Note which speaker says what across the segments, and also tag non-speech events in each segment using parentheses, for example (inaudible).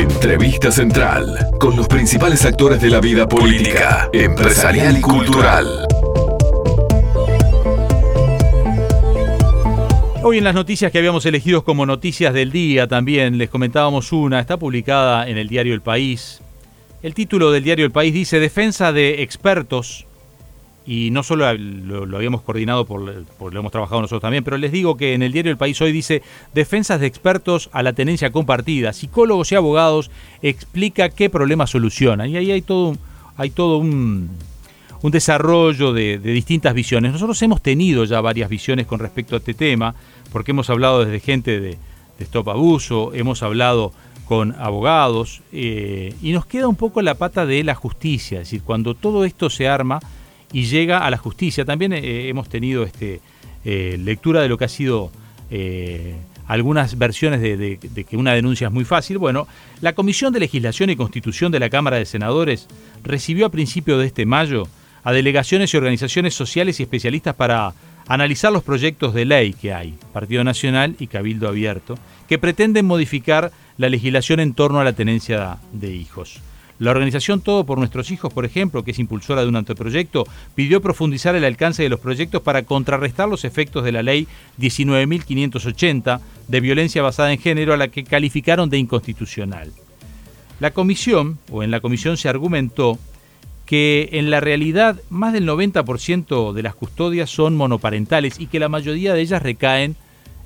Speaker 1: Entrevista Central, con los principales actores de la vida política, empresarial y cultural.
Speaker 2: Hoy en las noticias que habíamos elegido como noticias del día también les comentábamos una, está publicada en el diario El País. El título del diario El País dice Defensa de expertos y no solo lo, habíamos coordinado por, lo hemos trabajado nosotros también, pero les digo que en el diario El País hoy dice defensas de expertos a la tenencia compartida, psicólogos y abogados explica qué problemas solucionan. Y ahí hay todo, hay todo un, desarrollo de, distintas visiones. Nosotros hemos tenido ya varias visiones con respecto a este tema, porque hemos hablado desde gente de, Stop Abuso, hemos hablado con abogados, eh, y nos queda un poco la pata de la justicia, es decir, cuando todo esto se arma, y llega a la justicia. También eh, hemos tenido este, eh, lectura de lo que ha sido eh, algunas versiones de, que una denuncia es muy fácil. Bueno, la Comisión de Legislación y Constitución de la Cámara de Senadores recibió a principios de este mayo a delegaciones y organizaciones sociales y especialistas para analizar los proyectos de ley que hay, Partido Nacional y Cabildo Abierto, que pretenden modificar la legislación en torno a la tenencia de hijos. La organización Todo por Nuestros Hijos, por ejemplo, que es impulsora de un anteproyecto, pidió profundizar el alcance de los proyectos para contrarrestar los efectos de la ley 19.580 de violencia basada en género a la que calificaron de inconstitucional. La comisión, o en la comisión se argumentó que en la realidad más del 90% de las custodias son monoparentales y que la mayoría de ellas recaen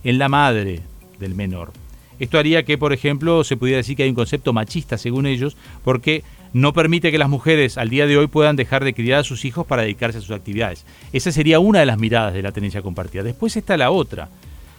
Speaker 2: en la madre del menor. Esto haría que, por ejemplo, se pudiera decir que hay un concepto machista, según ellos, porque no permite que las mujeres al día de hoy puedan dejar de criar a sus hijos para dedicarse a sus actividades. Esa sería una de las miradas de la tenencia compartida. Después está la otra,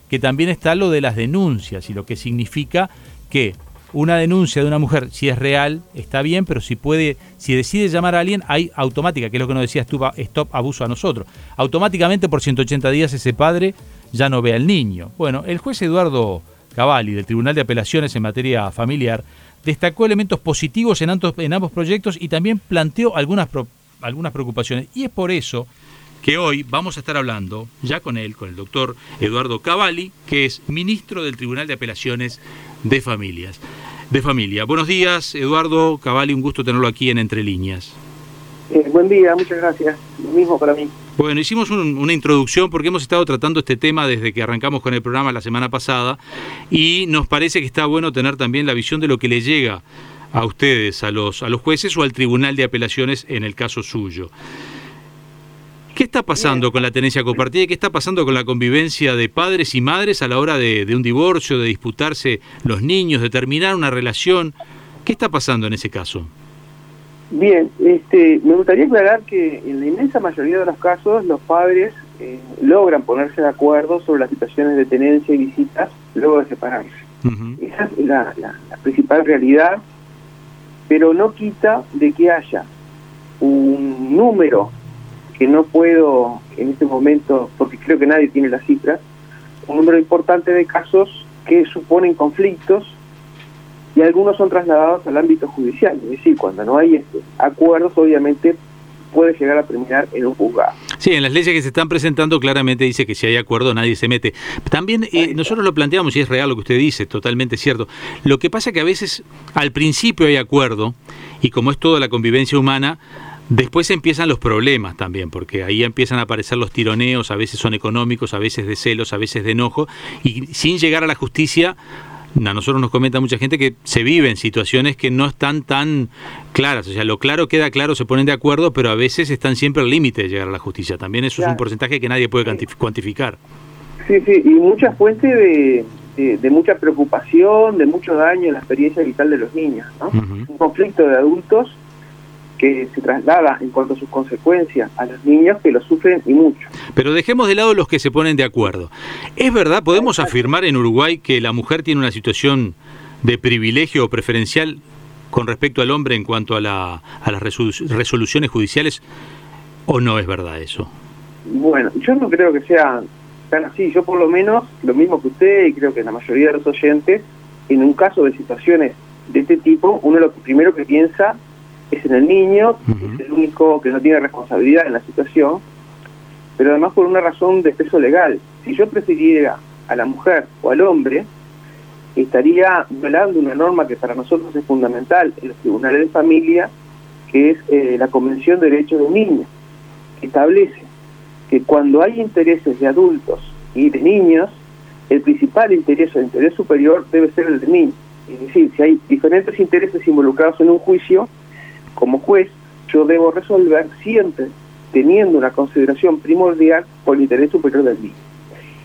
Speaker 2: que también está lo de las denuncias y lo que significa que una denuncia de una mujer, si es real, está bien, pero si puede, si decide llamar a alguien, hay automática, que es lo que nos decía Stop Abuso a nosotros. Automáticamente por 180 días ese padre ya no ve al niño. Bueno, el juez Eduardo Cavalli del Tribunal de Apelaciones en materia familiar, destacó elementos positivos en, ambos, proyectos y también planteó algunas, algunas preocupaciones. Y es por eso que hoy vamos a estar hablando ya con él, con el doctor Eduardo Cavalli, que es ministro del Tribunal de Apelaciones de Familias. De Familia. Buenos días, Eduardo Cavalli, un gusto tenerlo aquí en Entre Líneas.
Speaker 3: Eh, buen día, muchas gracias. Lo mismo para mí.
Speaker 2: Bueno, hicimos una introducción porque hemos estado tratando este tema desde que arrancamos con el programa la semana pasada y nos parece que está bueno tener también la visión de lo que le llega a ustedes, a los, a los jueces o al Tribunal de Apelaciones en el caso suyo. ¿Qué está pasando con la tenencia compartida y qué está pasando con la convivencia de padres y madres a la hora de, de un divorcio, de disputarse los niños, de terminar una relación? ¿Qué está pasando en ese caso?
Speaker 3: Bien, este, me gustaría aclarar que en la inmensa mayoría de los casos los padres eh, logran ponerse de acuerdo sobre las situaciones de tenencia y visitas luego de separarse. Esa es la, principal realidad, pero no quita de que haya un número que no puedo en este momento, porque creo que nadie tiene las cifras, un número importante de casos que suponen conflictos y algunos son trasladados al ámbito judicial. Es decir, cuando no hay este, acuerdos, obviamente puede llegar a terminar en un juzgado.
Speaker 2: Sí, en las leyes que se están presentando claramente dice que si hay acuerdo nadie se mete. También eh, nosotros lo planteamos y es real lo que usted dice, totalmente cierto. Lo que pasa que a veces al principio hay acuerdo y como es toda la convivencia humana, Después empiezan los problemas también, porque ahí empiezan a aparecer los tironeos, a veces son económicos, a veces de celos, a veces de enojo, y sin llegar a la justicia a nosotros nos comenta mucha gente que se vive en situaciones que no están tan claras. O sea, lo claro queda claro, se ponen de acuerdo, pero a veces están siempre al límite de llegar a la justicia. También eso es un porcentaje que nadie puede cuantificar.
Speaker 3: Sí, sí, y mucha fuente de, de, mucha preocupación, de mucho daño en la experiencia vital de los niños. ¿no? Un conflicto de adultos que se traslada en cuanto a sus consecuencias a los niños que lo sufren y mucho.
Speaker 2: Pero dejemos de lado los que se ponen de acuerdo. ¿Es verdad, podemos afirmar en Uruguay que la mujer tiene una situación de privilegio o preferencial con respecto al hombre en cuanto a, la, a las resoluciones judiciales o no es verdad eso?
Speaker 3: Bueno, yo no creo que sea tan así. Yo por lo menos, lo mismo que usted y creo que la mayoría de los oyentes, en un caso de situaciones de este tipo, uno lo primero que piensa es en el niño, es el único que no tiene responsabilidad en la situación, pero además por una razón de peso legal. Si yo prefiriera a la mujer o al hombre, estaría violando una norma que para nosotros es fundamental en los tribunales de familia, que es eh, la Convención de Derechos de Niños, que establece que cuando hay intereses de adultos y de niños, el principal interés o interés superior debe ser el de niño. Es decir, si hay diferentes intereses involucrados en un juicio, como juez, yo debo resolver siempre teniendo una consideración primordial por el interés superior del niño.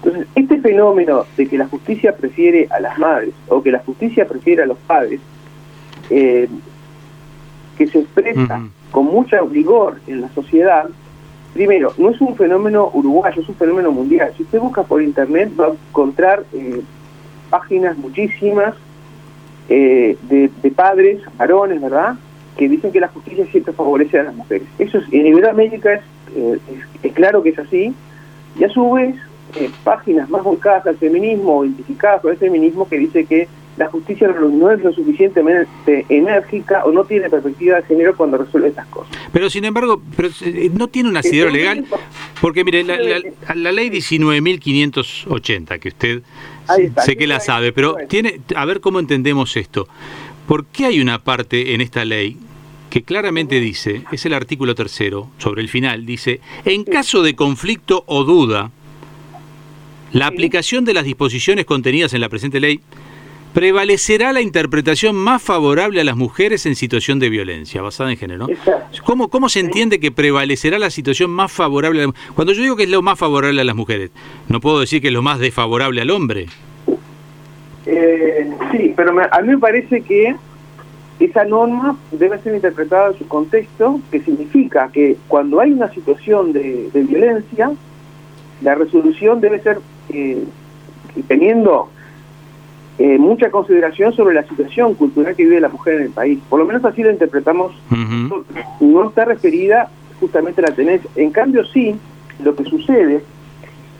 Speaker 3: Entonces, este fenómeno de que la justicia prefiere a las madres o que la justicia prefiere a los padres, eh, que se expresa con mucha rigor en la sociedad, primero, no es un fenómeno uruguayo, es un fenómeno mundial. Si usted busca por internet va a encontrar eh, páginas muchísimas eh, de, padres, varones, ¿verdad?, que dicen que la justicia siempre favorece a las mujeres. Eso es, en Iberoamérica eh, es, es, claro que es así, y a su vez, páginas más volcadas al feminismo o identificadas con el feminismo que dice que la justicia no es lo suficientemente enérgica o no tiene perspectiva de género cuando resuelve estas cosas.
Speaker 2: Pero sin embargo, pero eh, no tiene un asidero legal, porque mire, la, la, ley 19.580, que usted sé que la sabe, pero tiene, a ver cómo entendemos esto. ¿Por qué hay una parte en esta ley que claramente dice, es el artículo tercero, sobre el final, dice, en caso de conflicto o duda, la aplicación de las disposiciones contenidas en la presente ley prevalecerá la interpretación más favorable a las mujeres en situación de violencia basada en género. ¿Cómo, ¿Cómo se entiende que prevalecerá la situación más favorable? A Cuando yo digo que es lo más favorable a las mujeres, ¿no puedo decir que es lo más desfavorable al hombre?
Speaker 3: Eh, sí, pero a mí me parece que esa norma debe ser interpretada en su contexto, que significa que cuando hay una situación de, violencia, la resolución debe ser eh, teniendo eh, mucha consideración sobre la situación cultural que vive la mujer en el país. Por lo menos así la interpretamos. No está referida justamente a la tenencia. En cambio, sí, lo que sucede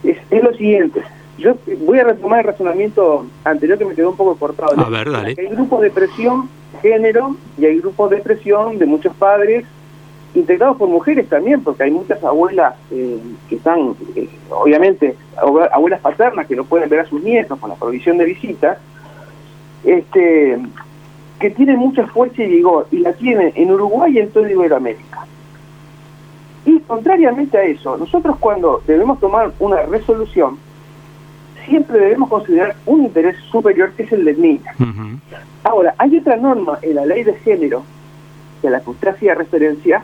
Speaker 3: es, lo siguiente. Yo voy a retomar el razonamiento anterior que me quedó un poco cortado.
Speaker 2: A ver, dale.
Speaker 3: Hay grupos de presión género y hay grupos de presión de muchos padres integrados por mujeres también, porque hay muchas abuelas eh, que están, eh, obviamente, abuelas paternas que no pueden ver a sus nietos con la provisión de visitas, este, que tiene mucha fuerza y vigor, y la tiene en Uruguay y en toda Iberoamérica. Y contrariamente a eso, nosotros cuando debemos tomar una resolución, siempre debemos considerar un interés superior que es el del niño. Ahora, hay otra norma en la ley de género, que a la que usted hacía referencia,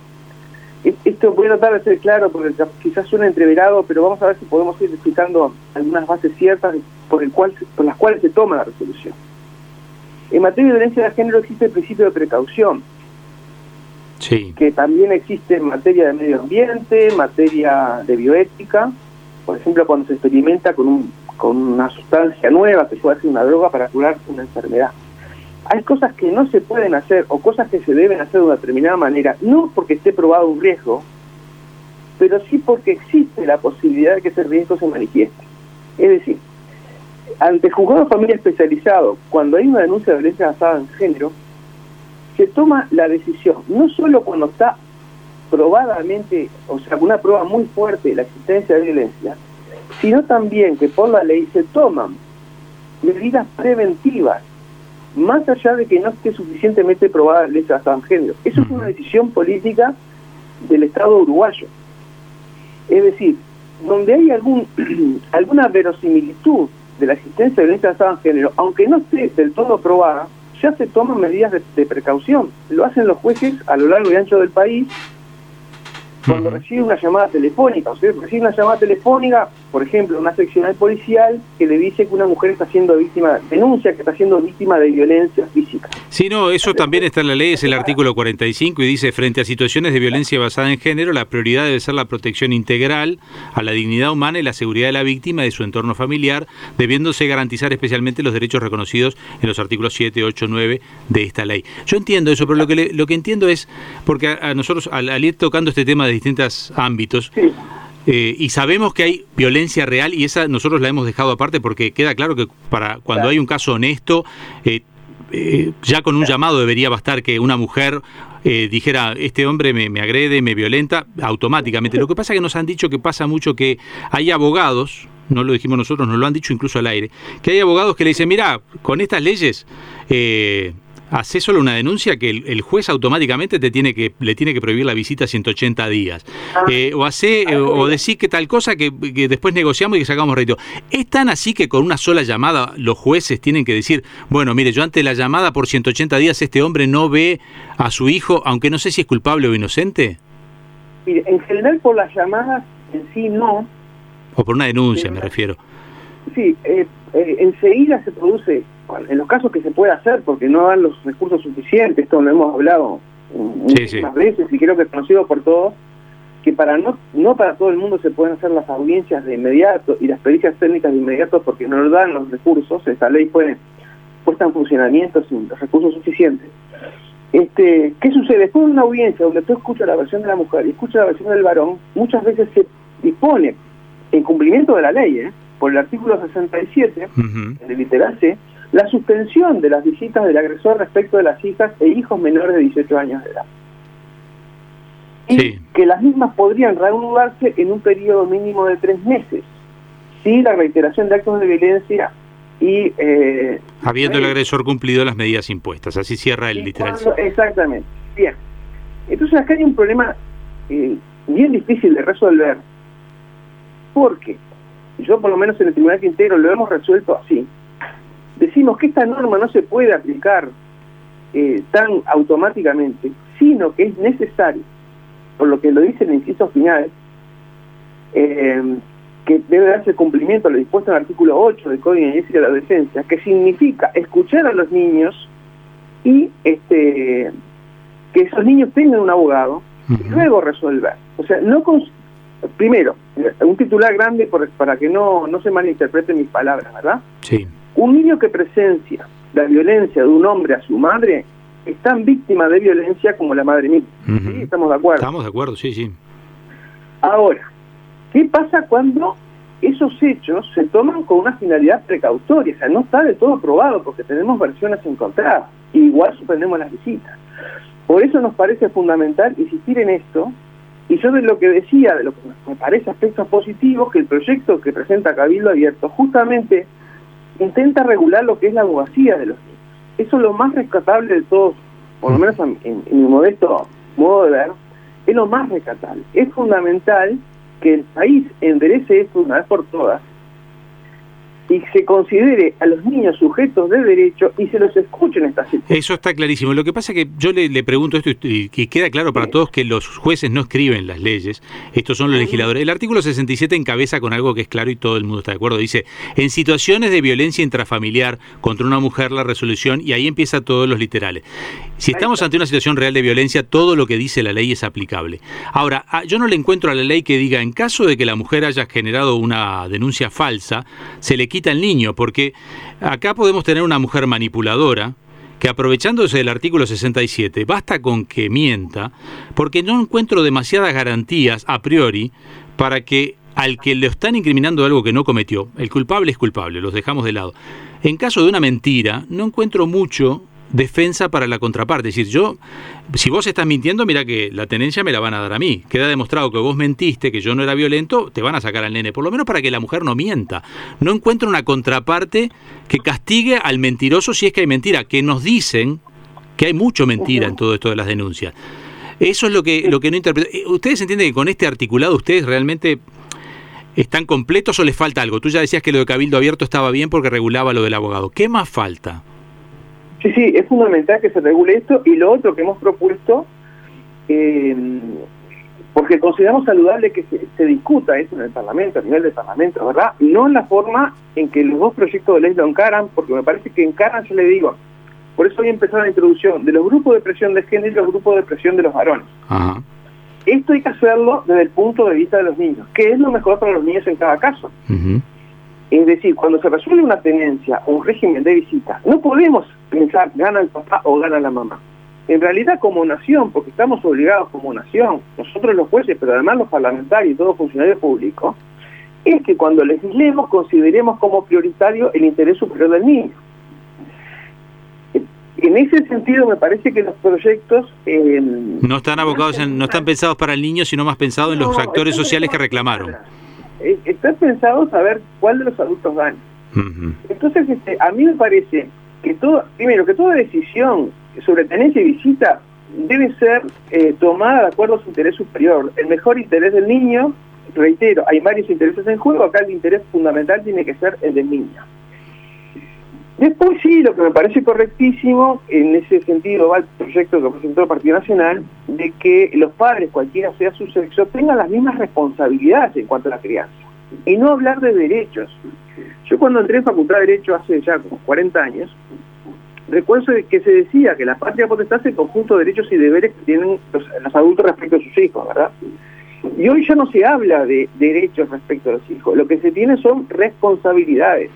Speaker 3: esto voy a tratar de ser claro porque quizás suena entreverado, pero vamos a ver si podemos ir explicando algunas bases ciertas por, el cual, por las cuales se toma la resolución. En materia de violencia de género existe el principio de precaución,
Speaker 2: sí.
Speaker 3: que también existe en materia de medio ambiente, en materia de bioética, por ejemplo, cuando se experimenta con, un, con una sustancia nueva que puede ser una droga para curar una enfermedad. Hay cosas que no se pueden hacer o cosas que se deben hacer de una determinada manera, no porque esté probado un riesgo, pero sí porque existe la posibilidad de que ese riesgo se manifieste. Es decir, ante juzgado de familia especializado, cuando hay una denuncia de violencia basada en género, se toma la decisión, no solo cuando está probadamente, o sea, una prueba muy fuerte de la existencia de violencia, sino también que por la ley se toman medidas preventivas, más allá de que no esté suficientemente probada la violencia basada en género. Eso es una decisión política del Estado uruguayo. Es decir, donde hay algún (clears throat) alguna verosimilitud de la existencia de violencia basada en género, aunque no esté del todo probada, ya se toman medidas de, precaución. Lo hacen los jueces a lo largo y ancho del país cuando recibe una llamada telefónica, o sea, recibe una llamada telefónica, por ejemplo, una seccional policial que le dice que una mujer está siendo víctima, denuncia que está siendo víctima de violencia física.
Speaker 2: Sí, no, eso también está en la ley, es el artículo 45 y dice, frente a situaciones de violencia basada en género, la prioridad debe ser la protección integral a la dignidad humana y la seguridad de la víctima y de su entorno familiar, debiéndose garantizar especialmente los derechos reconocidos en los artículos 7, 8, 9 de esta ley. Yo entiendo eso, pero lo que, lo que entiendo es, porque a, nosotros al ir tocando este tema de distintos ámbitos. Eh, y sabemos que hay violencia real y esa nosotros la hemos dejado aparte porque queda claro que para cuando hay un caso honesto, eh, eh, ya con un llamado debería bastar que una mujer dijera, este hombre me, agrede, me violenta, automáticamente. Lo que pasa es que nos han dicho que pasa mucho que hay abogados no lo dijimos nosotros, nos lo han dicho incluso al aire, que hay abogados que le dicen, mira, con estas leyes eh, hace solo una denuncia que el, juez automáticamente te tiene que le tiene que prohibir la visita 180 días. Ah. Eh, o hace eh, o decir que tal cosa que, después negociamos y que sacamos rédito. ¿Es tan así que con una sola llamada los jueces tienen que decir, bueno, mire, yo ante la llamada por 180 días este hombre no ve a su hijo, aunque no sé si es culpable o inocente?
Speaker 3: Mire, en general por las llamadas en sí no.
Speaker 2: O por una denuncia, me refiero.
Speaker 3: Sí, eh, enseguida se produce en los casos que se puede hacer, porque no dan los recursos suficientes, esto lo hemos hablado muchas veces y creo que es conocido por todos, que para no, no para todo el mundo se pueden hacer las audiencias de inmediato y las pericias técnicas de inmediato porque no dan los recursos, esta ley puede puesta en funcionamiento sin los recursos suficientes. Este, ¿Qué sucede? Después de una audiencia donde tú escuchas la versión de la mujer y escuchas la versión del varón, muchas veces se dispone, en cumplimiento de la ley, ¿eh? por el artículo 67, en el literal C, la suspensión de las visitas del agresor respecto de las hijas e hijos menores de 18 años de edad. Y que las mismas podrían reanudarse en un periodo mínimo de tres meses, si la reiteración de actos de violencia y...
Speaker 2: Eh, Habiendo el agresor cumplido las medidas impuestas, así cierra el literal.
Speaker 3: exactamente, bien. Entonces acá hay un problema eh, bien difícil de resolver, porque yo por lo menos en el Tribunal Quintero lo hemos resuelto así, decimos que esta norma no se puede aplicar eh, tan automáticamente, sino que es necesario, por lo que lo dice el inciso final, eh, que debe darse cumplimiento a lo dispuesto en el artículo 8 del Código de de la Adolescencia, que significa escuchar a los niños y este que esos niños tengan un abogado y luego resolver. O sea, no primero, un titular grande para que no, no se malinterpreten mis palabras, ¿verdad?
Speaker 2: Sí.
Speaker 3: Un niño que presencia la violencia de un hombre a su madre es tan víctima de violencia como la madre misma. ¿Sí? ¿Estamos de acuerdo?
Speaker 2: Estamos de acuerdo, sí, sí.
Speaker 3: Ahora, ¿qué pasa cuando esos hechos se toman con una finalidad precautoria? O sea, no está de todo probado porque tenemos versiones encontradas. igual suspendemos las visitas. Por eso nos parece fundamental insistir en esto. Y yo de lo que decía, de lo que me parece aspectos positivos, que el proyecto que presenta Cabildo Abierto justamente intenta regular lo que es la abogacía de los niños. Eso es lo más rescatable de todos, por lo menos en, mi modesto modo de ver, es lo más rescatable. Es fundamental que el país enderece esto una vez por todas y se considere a los niños sujetos de derecho y se los escuche en esta situación.
Speaker 2: Eso está clarísimo. Lo que pasa es que yo le, pregunto esto y que queda claro para todos que los jueces no escriben las leyes, estos son los legisladores. El artículo 67 encabeza con algo que es claro y todo el mundo está de acuerdo. Dice, en situaciones de violencia intrafamiliar contra una mujer la resolución y ahí empieza todos los literales. Si estamos ante una situación real de violencia, todo lo que dice la ley es aplicable. Ahora, ah, yo no le encuentro a la ley que diga, en caso de que la mujer haya generado una denuncia falsa, se le quita el niño, porque acá podemos tener una mujer manipuladora que aprovechándose del artículo 67, basta con que mienta, porque no encuentro demasiadas garantías a priori para que al que le están incriminando algo que no cometió, el culpable es culpable, los dejamos de lado. En caso de una mentira, no encuentro mucho defensa para la contraparte. Es decir, yo, si vos estás mintiendo, mira que la tenencia me la van a dar a mí. Queda demostrado que vos mentiste, que yo no era violento, te van a sacar al nene. Por lo menos para que la mujer no mienta. No encuentro una contraparte que castigue al mentiroso si es que hay mentira. Que nos dicen que hay mucho mentira en todo esto de las denuncias. Eso es lo que, lo que no interpreto. Eh, ¿Ustedes entienden que con este articulado ustedes realmente están completos o les falta algo? Tú ya decías que lo de Cabildo Abierto estaba bien porque regulaba lo del abogado. ¿Qué más falta?
Speaker 3: Sí, sí, es fundamental que se regule esto y lo otro que hemos propuesto, eh, porque consideramos saludable que se, discuta esto en el Parlamento, a nivel del Parlamento, ¿verdad? No en la forma en que los dos proyectos de ley lo encaran, porque me parece que encaran, yo le digo, por eso hoy empezó la introducción de los grupos de presión de género y los grupos de presión de los varones. Esto hay que hacerlo desde el punto de vista de los niños, que es lo mejor para los niños en cada caso. Es decir, cuando se resuelve una tenencia o un régimen de visita, no podemos pensar gana el papá o gana la mamá. En realidad como nación, porque estamos obligados como nación, nosotros los jueces, pero además los parlamentarios y todos funcionarios públicos, es que cuando legislemos consideremos como prioritario el interés superior del niño. En ese sentido me parece que los proyectos...
Speaker 2: Eh, no están abocados, no están pensados para el niño, sino más pensados en los actores sociales que reclamaron.
Speaker 3: eh, está pensado saber cuál de los adultos gana. Entonces, este, a mí me parece que todo, primero, que toda decisión sobre tenencia y visita debe ser eh, tomada de acuerdo a su interés superior. El mejor interés del niño, reitero, hay varios intereses en juego, acá el interés fundamental tiene que ser el del niño. Después sí, lo que me parece correctísimo, en ese sentido va el proyecto que presentó el Partido Nacional, de que los padres, cualquiera sea su sexo, tengan las mismas responsabilidades en cuanto a la crianza. Y no hablar de derechos. Yo cuando entré en Facultad de Derecho hace ya como 40 años, recuerdo que se decía que la patria potestad es el conjunto de derechos y deberes que tienen los, adultos respecto a sus hijos, ¿verdad? Y hoy ya no se habla de derechos respecto a los hijos, lo que se tiene son responsabilidades.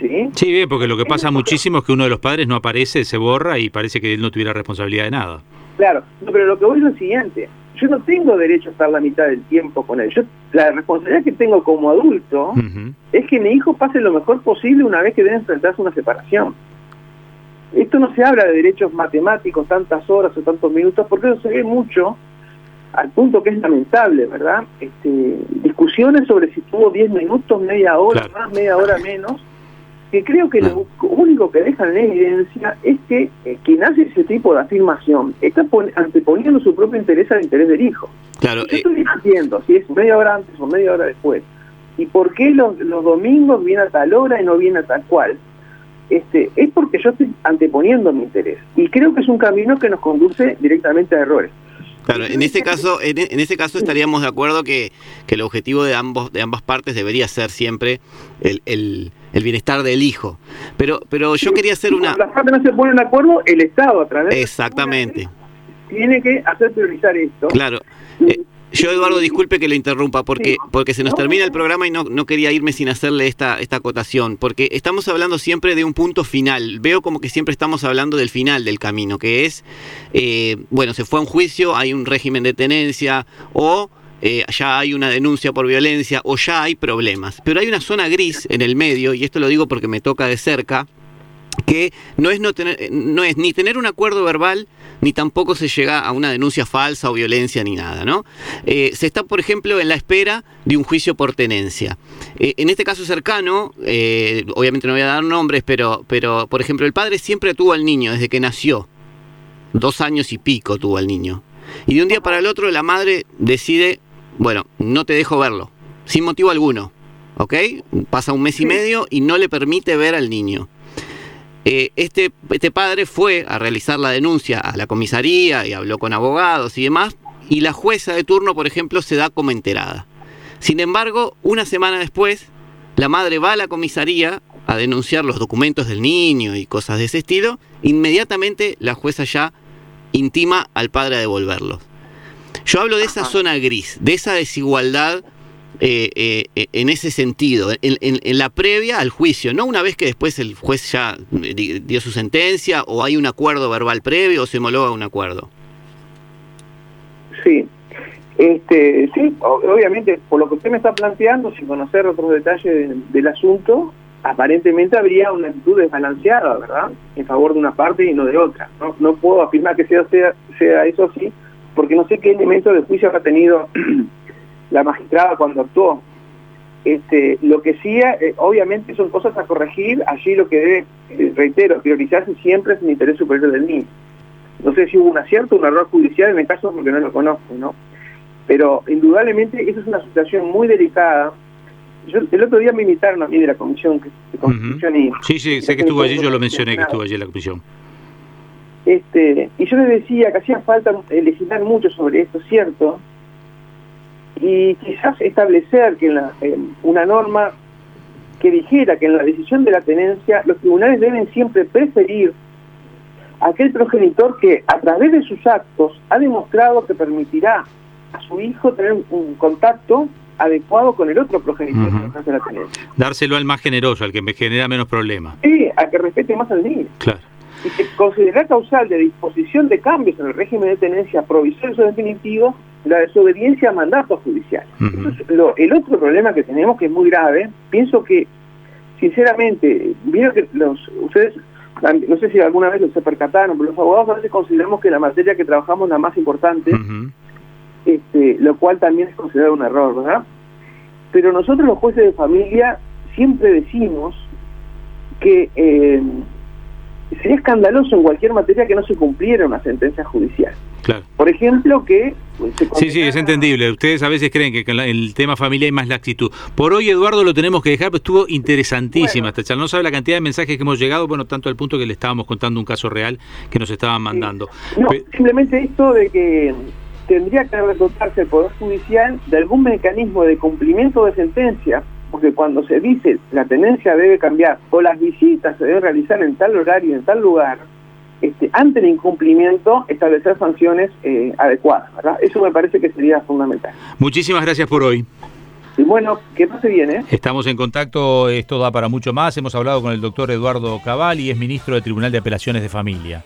Speaker 3: ¿Sí?
Speaker 2: Sí, bien, porque lo que pasa muchísimo es que uno de los padres no aparece, se borra y parece que él no tuviera responsabilidad de nada.
Speaker 3: Claro, pero lo que voy es lo siguiente, yo no tengo derecho a estar la mitad del tiempo con él. Yo, la responsabilidad que tengo como adulto es que mi hijo pase lo mejor posible una vez que debe enfrentarse a una separación. Esto no se habla de derechos matemáticos, tantas horas o tantos minutos, porque eso se ve mucho, al punto que es lamentable, ¿verdad? Este, discusiones sobre si tuvo 10 minutos, media hora más, media hora menos, que creo que lo único que dejan en evidencia es que eh, quien hace ese tipo de afirmación está anteponiendo su propio interés al interés del hijo.
Speaker 2: Claro,
Speaker 3: Yo estoy diciendo si es media hora antes o media hora después, y por qué los, los domingos viene a tal hora y no viene a tal cual. Este, es porque yo estoy anteponiendo mi interés. Y creo que es un camino que nos conduce directamente a errores.
Speaker 4: Claro, en este caso, en, en este caso estaríamos de acuerdo que, que, el objetivo de ambos, de ambas partes debería ser siempre el, el, el bienestar del hijo. Pero, pero yo quería hacer una.
Speaker 3: Las partes no se ponen de acuerdo, el Estado a través.
Speaker 4: Exactamente.
Speaker 3: tiene que hacer priorizar esto.
Speaker 4: Claro. Eh, yo, Eduardo, disculpe que lo interrumpa, porque, porque se nos termina el programa y no, no quería irme sin hacerle esta, esta acotación, porque estamos hablando siempre de un punto final. Veo como que siempre estamos hablando del final del camino, que es, eh, bueno, se fue a un juicio, hay un régimen de tenencia, o eh, ya hay una denuncia por violencia, o ya hay problemas. Pero hay una zona gris en el medio, y esto lo digo porque me toca de cerca, que no es, no, tener, no es ni tener un acuerdo verbal, ni tampoco se llega a una denuncia falsa o violencia ni nada, ¿no? Eh, se está, por ejemplo, en la espera de un juicio por tenencia. Eh, en este caso cercano, eh, obviamente no voy a dar nombres, pero, pero, por ejemplo, el padre siempre tuvo al niño desde que nació. Dos años y pico tuvo al niño. Y de un día para el otro la madre decide, bueno, no te dejo verlo, sin motivo alguno. ¿Ok? Pasa un mes y medio y no le permite ver al niño. Eh, este, este padre fue a realizar la denuncia a la comisaría y habló con abogados y demás, y la jueza de turno, por ejemplo, se da como enterada. Sin embargo, una semana después, la madre va a la comisaría a denunciar los documentos del niño y cosas de ese estilo, inmediatamente la jueza ya intima al padre a devolverlos. Yo hablo de esa zona gris, de esa desigualdad eh, eh, en ese sentido, en, la previa al juicio, no una vez que después el juez ya dio su sentencia o hay un acuerdo verbal previo o se homologa un acuerdo.
Speaker 3: Sí, este, sí, obviamente por lo que usted me está planteando, sin conocer otros detalles del, asunto, aparentemente habría una actitud desbalanceada, ¿verdad? En favor de una parte y no de otra. No, no puedo afirmar que sea, sea, sea eso así, porque no sé qué elemento de juicio ha tenido (clears throat) la magistrada cuando actuó. Este, lo que sí, eh, obviamente son cosas a corregir, allí lo que debe, eh, reitero, priorizarse siempre es el interés superior del niño. No sé si hubo un acierto o un error judicial en el caso porque no lo conozco, ¿no? Pero indudablemente esa es una situación muy delicada. Yo, el otro día me invitaron a mí de la Comisión de Constitución y...
Speaker 2: Sí, sí, sé que estuvo allí, yo lo mencioné que estuvo allí en la Comisión.
Speaker 3: Este, y yo les decía que hacía falta legislar mucho sobre esto, ¿cierto? Y quizás establecer que en una norma que dijera que en la decisión de la tenencia los tribunales deben siempre preferir a aquel progenitor que a través de sus actos ha demostrado que permitirá a su hijo tener un contacto adecuado con el otro progenitor de la tenencia.
Speaker 2: Dárselo al más generoso, al que me genera menos problemas.
Speaker 3: Sí, a que respete más al niño.
Speaker 2: Claro.
Speaker 3: Y que considera causal de disposición de cambios en el régimen de tenencia provisorio o definitivo la desobediencia a mandatos judiciales. el otro problema que tenemos, que es muy grave, pienso que, sinceramente, vieron que los, ustedes, no sé si alguna vez se percataron, pero los abogados a veces consideramos que la materia que trabajamos es la más importante, este, lo cual también es considerado un error, ¿verdad? pero nosotros los jueces de familia siempre decimos que eh, sería escandaloso en cualquier materia que no se cumpliera una sentencia judicial.
Speaker 2: Claro.
Speaker 3: Por ejemplo, que...
Speaker 2: Pues, sí, sí, es entendible. Ustedes a veces creen que con el tema familia hay más laxitud. Por hoy, Eduardo, lo tenemos que dejar, pero estuvo interesantísima esta charla. No sabe la cantidad de mensajes que hemos llegado, bueno, tanto al punto que le estábamos contando un caso real que nos estaban mandando.
Speaker 3: No, simplemente esto de que tendría que dotarse el Poder Judicial de algún mecanismo de cumplimiento de sentencia porque cuando se dice la tenencia debe cambiar o las visitas se deben realizar en tal horario, y en tal lugar, este, ante el incumplimiento establecer sanciones eh, adecuadas. Eso me parece que sería fundamental.
Speaker 2: Muchísimas gracias por hoy.
Speaker 3: Y bueno, que pase bien, ¿eh?
Speaker 2: Estamos en contacto, esto da para mucho más. Hemos hablado con el doctor Eduardo Cavalli, es ministro del Tribunal de Apelaciones de Familia.